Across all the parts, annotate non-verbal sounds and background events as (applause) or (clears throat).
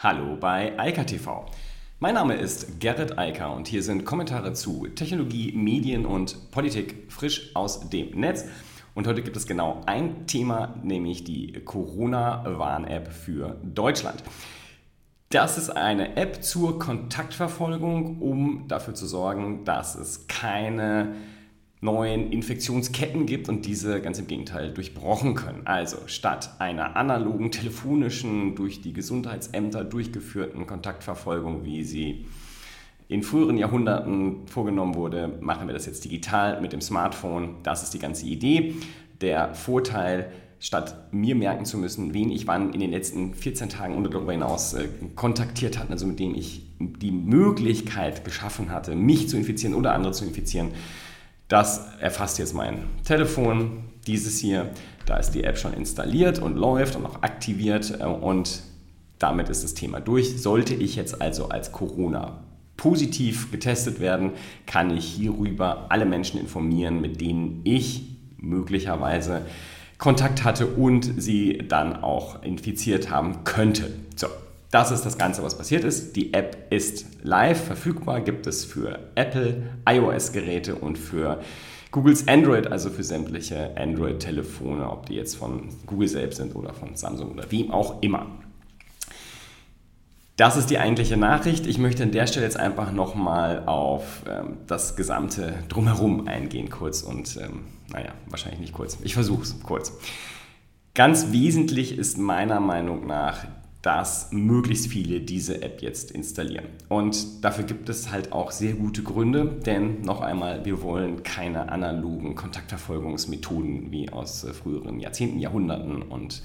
Hallo bei Eika TV. Mein Name ist Gerrit Eiker und hier sind Kommentare zu Technologie, Medien und Politik frisch aus dem Netz. Und heute gibt es genau ein Thema, nämlich die Corona-Warn-App für Deutschland. Das ist eine App zur Kontaktverfolgung, um dafür zu sorgen, dass es keine neuen Infektionsketten gibt und diese ganz im Gegenteil durchbrochen können. Also statt einer analogen, telefonischen, durch die Gesundheitsämter durchgeführten Kontaktverfolgung, wie sie in früheren Jahrhunderten vorgenommen wurde, machen wir das jetzt digital mit dem Smartphone. Das ist die ganze Idee. Der Vorteil, statt mir merken zu müssen, wen ich wann in den letzten 14 Tagen und darüber hinaus äh, kontaktiert hatte, also mit dem ich die Möglichkeit geschaffen hatte, mich zu infizieren oder andere zu infizieren, das erfasst jetzt mein Telefon, dieses hier. Da ist die App schon installiert und läuft und auch aktiviert äh, und damit ist das Thema durch. Sollte ich jetzt also als Corona positiv getestet werden, kann ich hierüber alle Menschen informieren, mit denen ich möglicherweise Kontakt hatte und sie dann auch infiziert haben könnte. So, das ist das Ganze, was passiert ist. Die App ist live verfügbar, gibt es für Apple iOS-Geräte und für Googles Android, also für sämtliche Android-Telefone, ob die jetzt von Google selbst sind oder von Samsung oder wem auch immer. Das ist die eigentliche Nachricht. Ich möchte an der Stelle jetzt einfach nochmal auf ähm, das gesamte Drumherum eingehen, kurz und, ähm, naja, wahrscheinlich nicht kurz. Ich versuche es kurz. Ganz wesentlich ist meiner Meinung nach dass möglichst viele diese App jetzt installieren. Und dafür gibt es halt auch sehr gute Gründe, denn noch einmal, wir wollen keine analogen Kontaktverfolgungsmethoden wie aus äh, früheren Jahrzehnten, Jahrhunderten und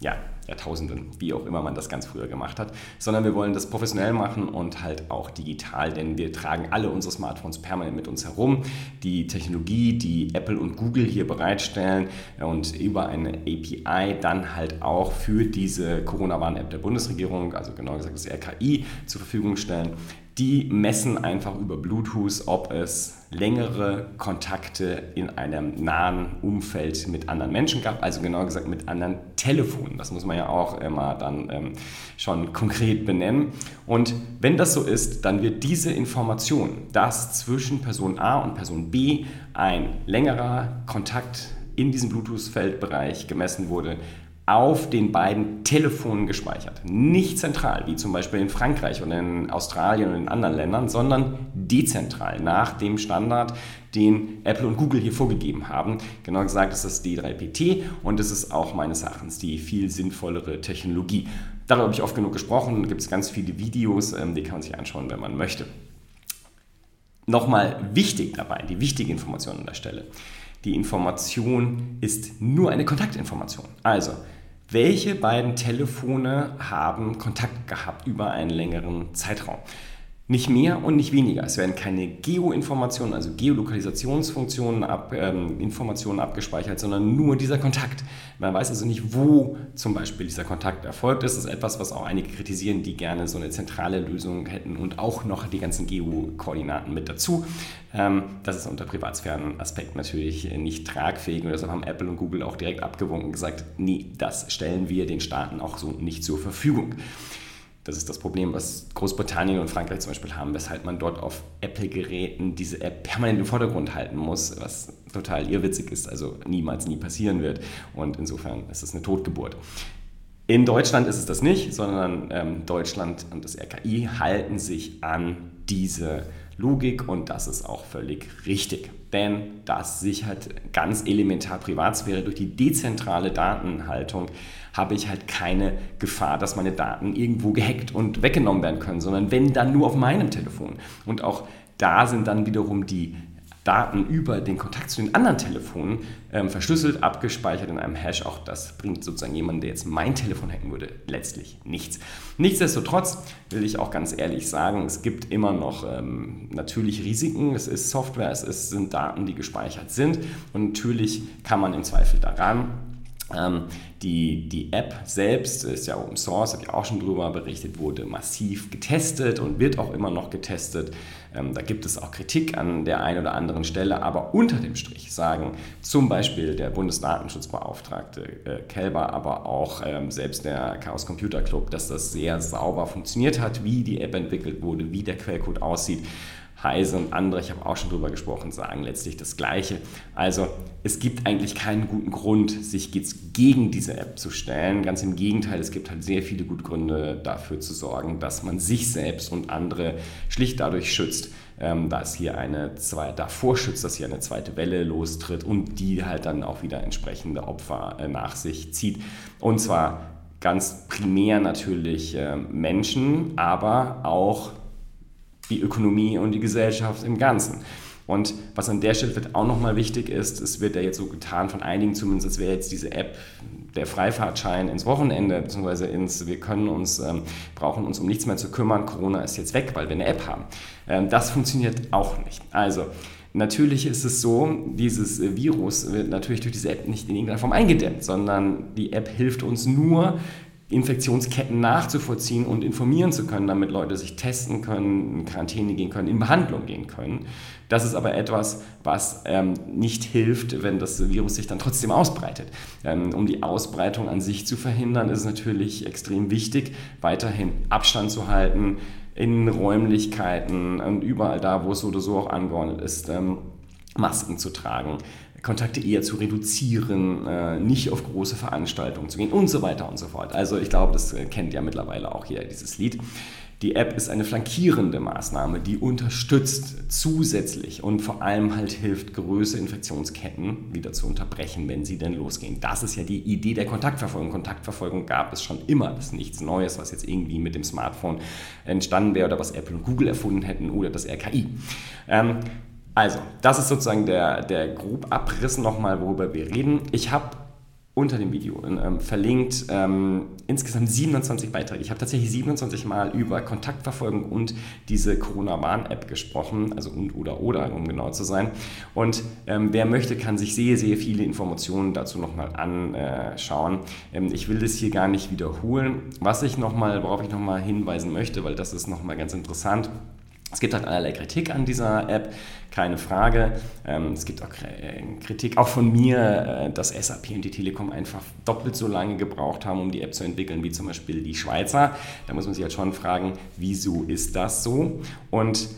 ja, Jahrtausenden, wie auch immer man das ganz früher gemacht hat, sondern wir wollen das professionell machen und halt auch digital, denn wir tragen alle unsere Smartphones permanent mit uns herum. Die Technologie, die Apple und Google hier bereitstellen und über eine API dann halt auch für diese Corona-Warn-App der Bundesregierung, also genau gesagt das RKI, zur Verfügung stellen, die messen einfach über Bluetooth, ob es längere Kontakte in einem nahen Umfeld mit anderen Menschen gab, also genauer gesagt mit anderen Telefonen. Das muss man ja auch immer dann ähm, schon konkret benennen. Und wenn das so ist, dann wird diese Information, dass zwischen Person A und Person B ein längerer Kontakt in diesem Bluetooth-Feldbereich gemessen wurde, auf den beiden Telefonen gespeichert. Nicht zentral, wie zum Beispiel in Frankreich oder in Australien und in anderen Ländern, sondern dezentral nach dem Standard, den Apple und Google hier vorgegeben haben. Genau gesagt ist das D3PT und es ist auch meines Erachtens die viel sinnvollere Technologie. Darüber habe ich oft genug gesprochen, da gibt es ganz viele Videos, ähm, die kann man sich anschauen, wenn man möchte. Nochmal wichtig dabei, die wichtige Information an der Stelle. Die Information ist nur eine Kontaktinformation. Also, welche beiden Telefone haben Kontakt gehabt über einen längeren Zeitraum? Nicht mehr und nicht weniger. Es werden keine Geoinformationen, also Geolokalisationsfunktionen, ab, ähm, Informationen abgespeichert, sondern nur dieser Kontakt. Man weiß also nicht, wo zum Beispiel dieser Kontakt erfolgt. Das ist etwas, was auch einige kritisieren, die gerne so eine zentrale Lösung hätten und auch noch die ganzen Geokoordinaten mit dazu. Ähm, das ist unter Privatsphären-Aspekt natürlich nicht tragfähig und deshalb haben Apple und Google auch direkt abgewunken und gesagt, nee, das stellen wir den Staaten auch so nicht zur Verfügung. Das ist das Problem, was Großbritannien und Frankreich zum Beispiel haben, weshalb man dort auf Apple-Geräten diese App permanent im Vordergrund halten muss, was total irrwitzig ist, also niemals nie passieren wird. Und insofern ist es eine Totgeburt. In Deutschland ist es das nicht, sondern ähm, Deutschland und das RKI halten sich an diese Logik und das ist auch völlig richtig. Denn das sichert ganz elementar Privatsphäre durch die dezentrale Datenhaltung habe ich halt keine Gefahr, dass meine Daten irgendwo gehackt und weggenommen werden können, sondern wenn dann nur auf meinem Telefon. Und auch da sind dann wiederum die Daten über den Kontakt zu den anderen Telefonen ähm, verschlüsselt, abgespeichert in einem Hash. Auch das bringt sozusagen jemanden, der jetzt mein Telefon hacken würde, letztlich nichts. Nichtsdestotrotz will ich auch ganz ehrlich sagen, es gibt immer noch ähm, natürlich Risiken. Es ist Software, es ist, sind Daten, die gespeichert sind. Und natürlich kann man im Zweifel daran die, die App selbst ist ja Open Source, habe ich auch schon drüber berichtet, wurde massiv getestet und wird auch immer noch getestet. Ähm, da gibt es auch Kritik an der einen oder anderen Stelle, aber unter dem Strich sagen zum Beispiel der Bundesdatenschutzbeauftragte äh, Kelber, aber auch ähm, selbst der Chaos Computer Club, dass das sehr sauber funktioniert hat, wie die App entwickelt wurde, wie der Quellcode aussieht. Heise und andere, ich habe auch schon drüber gesprochen, sagen letztlich das Gleiche. Also es gibt eigentlich keinen guten Grund, sich gegen diese App zu stellen. Ganz im Gegenteil, es gibt halt sehr viele gute Gründe dafür zu sorgen, dass man sich selbst und andere schlicht dadurch schützt, ähm, dass hier eine zweite, davor schützt, dass hier eine zweite Welle lostritt und die halt dann auch wieder entsprechende Opfer äh, nach sich zieht. Und zwar ganz primär natürlich äh, Menschen, aber auch die Ökonomie und die Gesellschaft im Ganzen. Und was an der Stelle wird auch nochmal wichtig ist, es wird ja jetzt so getan von einigen zumindest, als wäre jetzt diese App der Freifahrtschein ins Wochenende, beziehungsweise ins, wir können uns, ähm, brauchen uns um nichts mehr zu kümmern, Corona ist jetzt weg, weil wir eine App haben. Ähm, das funktioniert auch nicht. Also, Natürlich ist es so, dieses Virus wird natürlich durch diese App nicht in irgendeiner Form eingedämmt, sondern die App hilft uns nur, Infektionsketten nachzuvollziehen und informieren zu können, damit Leute sich testen können, in Quarantäne gehen können, in Behandlung gehen können. Das ist aber etwas, was ähm, nicht hilft, wenn das Virus sich dann trotzdem ausbreitet. Ähm, um die Ausbreitung an sich zu verhindern, ist es natürlich extrem wichtig, weiterhin Abstand zu halten in Räumlichkeiten und überall da, wo es so oder so auch angeordnet ist, ähm, Masken zu tragen. Kontakte eher zu reduzieren, äh, nicht auf große Veranstaltungen zu gehen und so weiter und so fort. Also ich glaube, das äh, kennt ja mittlerweile auch jeder, dieses Lied. Die App ist eine flankierende Maßnahme, die unterstützt zusätzlich und vor allem halt hilft, größere Infektionsketten wieder zu unterbrechen, wenn sie denn losgehen. Das ist ja die Idee der Kontaktverfolgung. Kontaktverfolgung gab es schon immer. Das ist nichts Neues, was jetzt irgendwie mit dem Smartphone entstanden wäre oder was Apple und Google erfunden hätten oder das RKI. Ähm, also, das ist sozusagen der, der grob Abriss nochmal, worüber wir reden. Ich habe unter dem Video ähm, verlinkt ähm, insgesamt 27 Beiträge. Ich habe tatsächlich 27 Mal über Kontaktverfolgung und diese Corona-Warn-App gesprochen, also und oder oder, um genau zu sein. Und ähm, wer möchte, kann sich sehr, sehr viele Informationen dazu nochmal anschauen. Ähm, ich will das hier gar nicht wiederholen. Was ich nochmal, worauf ich nochmal hinweisen möchte, weil das ist nochmal ganz interessant, es gibt halt allerlei Kritik an dieser App, keine Frage. Ähm, es gibt auch äh, Kritik, auch von mir, äh, dass SAP und die Telekom einfach doppelt so lange gebraucht haben, um die App zu entwickeln, wie zum Beispiel die Schweizer. Da muss man sich halt schon fragen, wieso ist das so? Und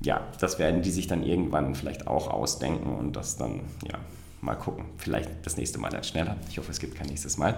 ja, das werden die sich dann irgendwann vielleicht auch ausdenken und das dann, ja, Mal gucken. Vielleicht das nächste Mal dann schneller. Ich hoffe, es gibt kein nächstes Mal.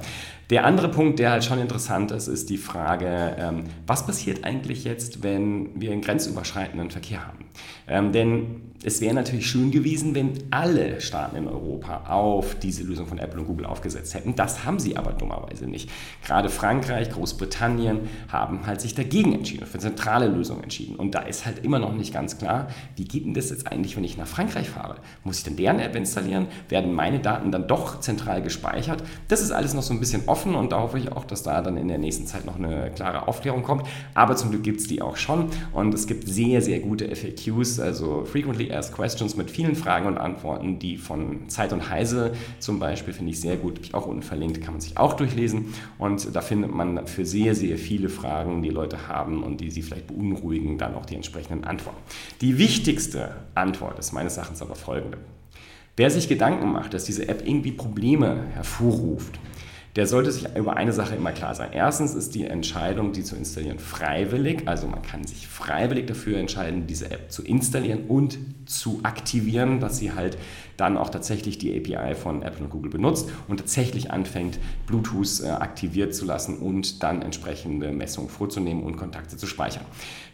Der andere Punkt, der halt schon interessant ist, ist die Frage, ähm, was passiert eigentlich jetzt, wenn wir einen grenzüberschreitenden Verkehr haben? Ähm, denn es wäre natürlich schön gewesen, wenn alle Staaten in Europa auf diese Lösung von Apple und Google aufgesetzt hätten. Das haben sie aber dummerweise nicht. Gerade Frankreich, Großbritannien haben halt sich dagegen entschieden, für zentrale Lösungen entschieden. Und da ist halt immer noch nicht ganz klar, wie geht denn das jetzt eigentlich, wenn ich nach Frankreich fahre? Muss ich denn deren App installieren? Werden meine Daten dann doch zentral gespeichert? Das ist alles noch so ein bisschen offen und da hoffe ich auch, dass da dann in der nächsten Zeit noch eine klare Aufklärung kommt. Aber zum Glück gibt es die auch schon und es gibt sehr, sehr gute FAQs, also Frequently Asked Questions mit vielen Fragen und Antworten, die von Zeit und Heise zum Beispiel finde ich sehr gut, habe ich auch unten verlinkt, kann man sich auch durchlesen und da findet man für sehr, sehr viele Fragen, die Leute haben und die sie vielleicht beunruhigen, dann auch die entsprechenden Antworten. Die wichtigste Antwort ist meines Erachtens aber folgende. Wer sich Gedanken macht, dass diese App irgendwie Probleme hervorruft, der sollte sich über eine Sache immer klar sein. Erstens ist die Entscheidung, die zu installieren, freiwillig. Also man kann sich freiwillig dafür entscheiden, diese App zu installieren und zu aktivieren, dass sie halt dann auch tatsächlich die API von Apple und Google benutzt und tatsächlich anfängt, Bluetooth äh, aktiviert zu lassen und dann entsprechende Messungen vorzunehmen und Kontakte zu speichern.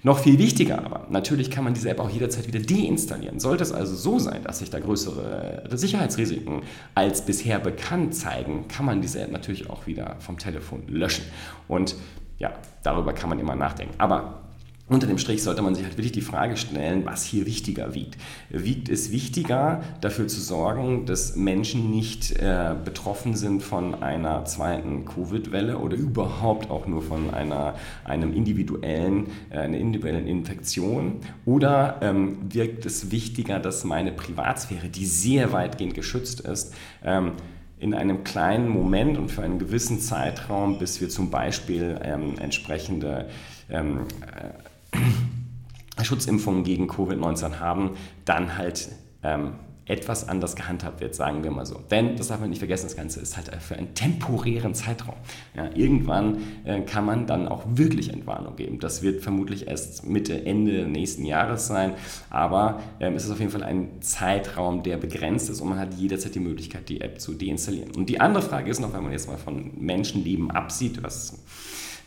Noch viel wichtiger aber, natürlich kann man diese App auch jederzeit wieder deinstallieren. Sollte es also so sein, dass sich da größere Sicherheitsrisiken als bisher bekannt zeigen, kann man diese App natürlich auch wieder vom Telefon löschen. Und ja, darüber kann man immer nachdenken. Aber unter dem Strich sollte man sich halt wirklich die Frage stellen, was hier wichtiger wiegt. Wiegt es wichtiger, dafür zu sorgen, dass Menschen nicht äh, betroffen sind von einer zweiten Covid-Welle oder überhaupt auch nur von einer, einem individuellen, äh, einer individuellen Infektion? Oder ähm, wirkt es wichtiger, dass meine Privatsphäre, die sehr weitgehend geschützt ist, ähm, in einem kleinen Moment und für einen gewissen Zeitraum, bis wir zum Beispiel ähm, entsprechende ähm, äh, (clears throat) Schutzimpfungen gegen Covid-19 haben, dann halt ähm, etwas anders gehandhabt wird, sagen wir mal so. Denn, das darf man nicht vergessen, das Ganze ist halt für einen temporären Zeitraum. Ja, irgendwann äh, kann man dann auch wirklich Entwarnung geben. Das wird vermutlich erst Mitte, Ende nächsten Jahres sein, aber ähm, es ist auf jeden Fall ein Zeitraum, der begrenzt ist und man hat jederzeit die Möglichkeit, die App zu deinstallieren. Und die andere Frage ist noch, wenn man jetzt mal von Menschenleben absieht, was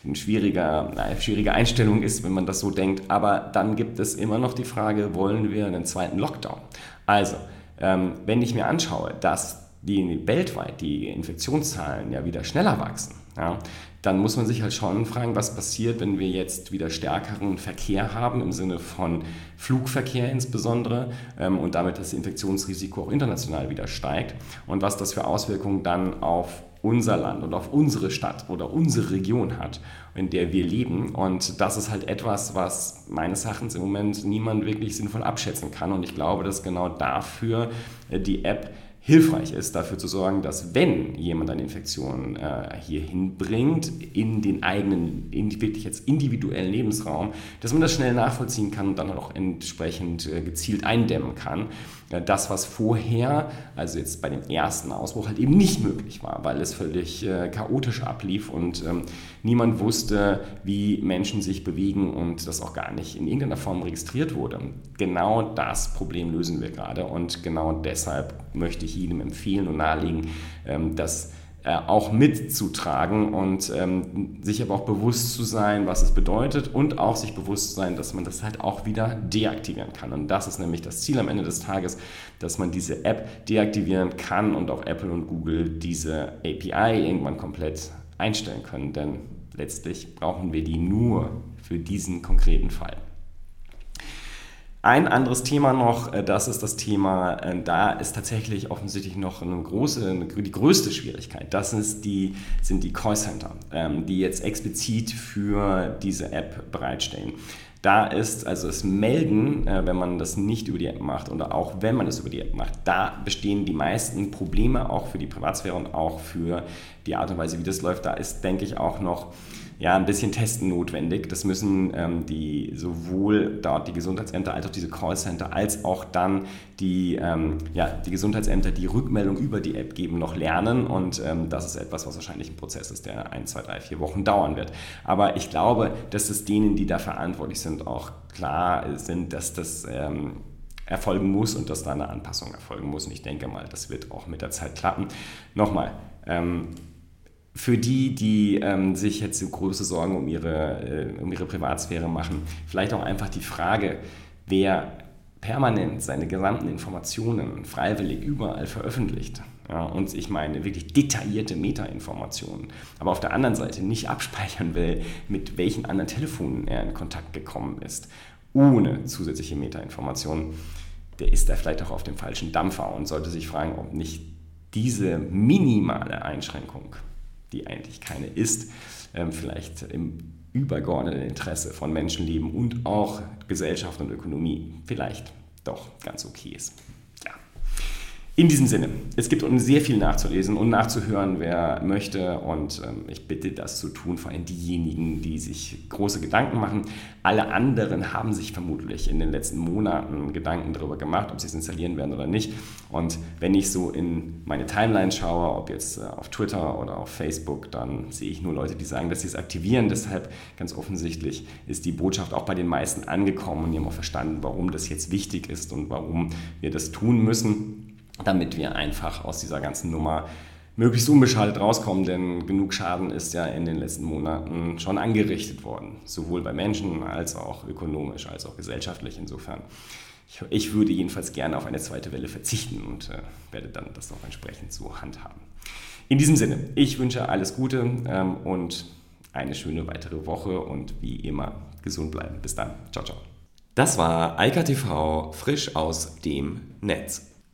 eine schwierige, eine schwierige Einstellung ist, wenn man das so denkt. Aber dann gibt es immer noch die Frage, wollen wir einen zweiten Lockdown? Also, ähm, wenn ich mir anschaue, dass die weltweit die Infektionszahlen ja wieder schneller wachsen, ja, dann muss man sich halt schon fragen, was passiert, wenn wir jetzt wieder stärkeren Verkehr haben, im Sinne von Flugverkehr insbesondere, ähm, und damit das Infektionsrisiko auch international wieder steigt und was das für Auswirkungen dann auf unser Land und auf unsere Stadt oder unsere Region hat, in der wir leben. Und das ist halt etwas, was meines Erachtens im Moment niemand wirklich sinnvoll abschätzen kann. Und ich glaube, dass genau dafür äh, die App hilfreich ist, dafür zu sorgen, dass wenn jemand eine Infektion äh, hier hinbringt, in den eigenen, in, wirklich jetzt individuellen Lebensraum, dass man das schnell nachvollziehen kann und dann auch entsprechend äh, gezielt eindämmen kann. Das, was vorher, also jetzt bei dem ersten Ausbruch, halt eben nicht möglich war, weil es völlig äh, chaotisch ablief und ähm, niemand wusste, wie Menschen sich bewegen und das auch gar nicht in irgendeiner Form registriert wurde. Genau das Problem lösen wir gerade und genau deshalb möchte ich jedem empfehlen und nahelegen, ähm, dass auch mitzutragen und ähm, sich aber auch bewusst zu sein, was es bedeutet und auch sich bewusst zu sein, dass man das halt auch wieder deaktivieren kann. Und das ist nämlich das Ziel am Ende des Tages, dass man diese App deaktivieren kann und auch Apple und Google diese API irgendwann komplett einstellen können. Denn letztlich brauchen wir die nur für diesen konkreten Fall. Ein anderes Thema noch, äh, das ist das Thema, äh, da ist tatsächlich offensichtlich noch eine große, die größte Schwierigkeit. Das ist die, sind die Callcenter, ähm, die jetzt explizit für diese App bereitstellen. Da ist also das Melden, äh, wenn man das nicht über die App macht oder auch wenn man das über die App macht, da bestehen die meisten Probleme auch für die Privatsphäre und auch für die Art und Weise, wie das läuft. Da ist, denke ich, auch noch ja, ein bisschen Testen notwendig. Das müssen ähm, die sowohl dort die Gesundheitsämter als auch diese Callcenter als auch dann die, ähm, ja, die Gesundheitsämter, die Rückmeldung über die App geben, noch lernen. Und ähm, das ist etwas, was wahrscheinlich ein Prozess ist, der ein, zwei, drei, vier Wochen dauern wird. Aber ich glaube, dass es denen, die da verantwortlich sind, auch klar sind, dass das ähm, erfolgen muss und dass da eine Anpassung erfolgen muss. Und ich denke mal, das wird auch mit der Zeit klappen. Nochmal, ähm, für die, die ähm, sich jetzt so große Sorgen um ihre, äh, um ihre Privatsphäre machen, vielleicht auch einfach die Frage, wer permanent seine gesamten Informationen freiwillig überall veröffentlicht. Ja, und ich meine wirklich detaillierte Metainformationen, aber auf der anderen Seite nicht abspeichern will, mit welchen anderen Telefonen er in Kontakt gekommen ist, ohne zusätzliche Metainformationen, der ist da vielleicht auch auf dem falschen Dampfer und sollte sich fragen, ob nicht diese minimale Einschränkung die eigentlich keine ist, ähm, vielleicht im übergeordneten Interesse von Menschenleben und auch Gesellschaft und Ökonomie vielleicht doch ganz okay ist. In diesem Sinne, es gibt sehr viel nachzulesen und nachzuhören, wer möchte. Und ähm, ich bitte das zu tun, vor allem diejenigen, die sich große Gedanken machen. Alle anderen haben sich vermutlich in den letzten Monaten Gedanken darüber gemacht, ob sie es installieren werden oder nicht. Und wenn ich so in meine Timeline schaue, ob jetzt äh, auf Twitter oder auf Facebook, dann sehe ich nur Leute, die sagen, dass sie es aktivieren. Deshalb ganz offensichtlich ist die Botschaft auch bei den meisten angekommen und die haben auch verstanden, warum das jetzt wichtig ist und warum wir das tun müssen damit wir einfach aus dieser ganzen Nummer möglichst unbeschadet rauskommen, denn genug Schaden ist ja in den letzten Monaten schon angerichtet worden, sowohl bei Menschen als auch ökonomisch, als auch gesellschaftlich. Insofern, ich, ich würde jedenfalls gerne auf eine zweite Welle verzichten und äh, werde dann das auch entsprechend so handhaben. In diesem Sinne, ich wünsche alles Gute ähm, und eine schöne weitere Woche und wie immer gesund bleiben. Bis dann. Ciao, ciao. Das war Eika TV frisch aus dem Netz.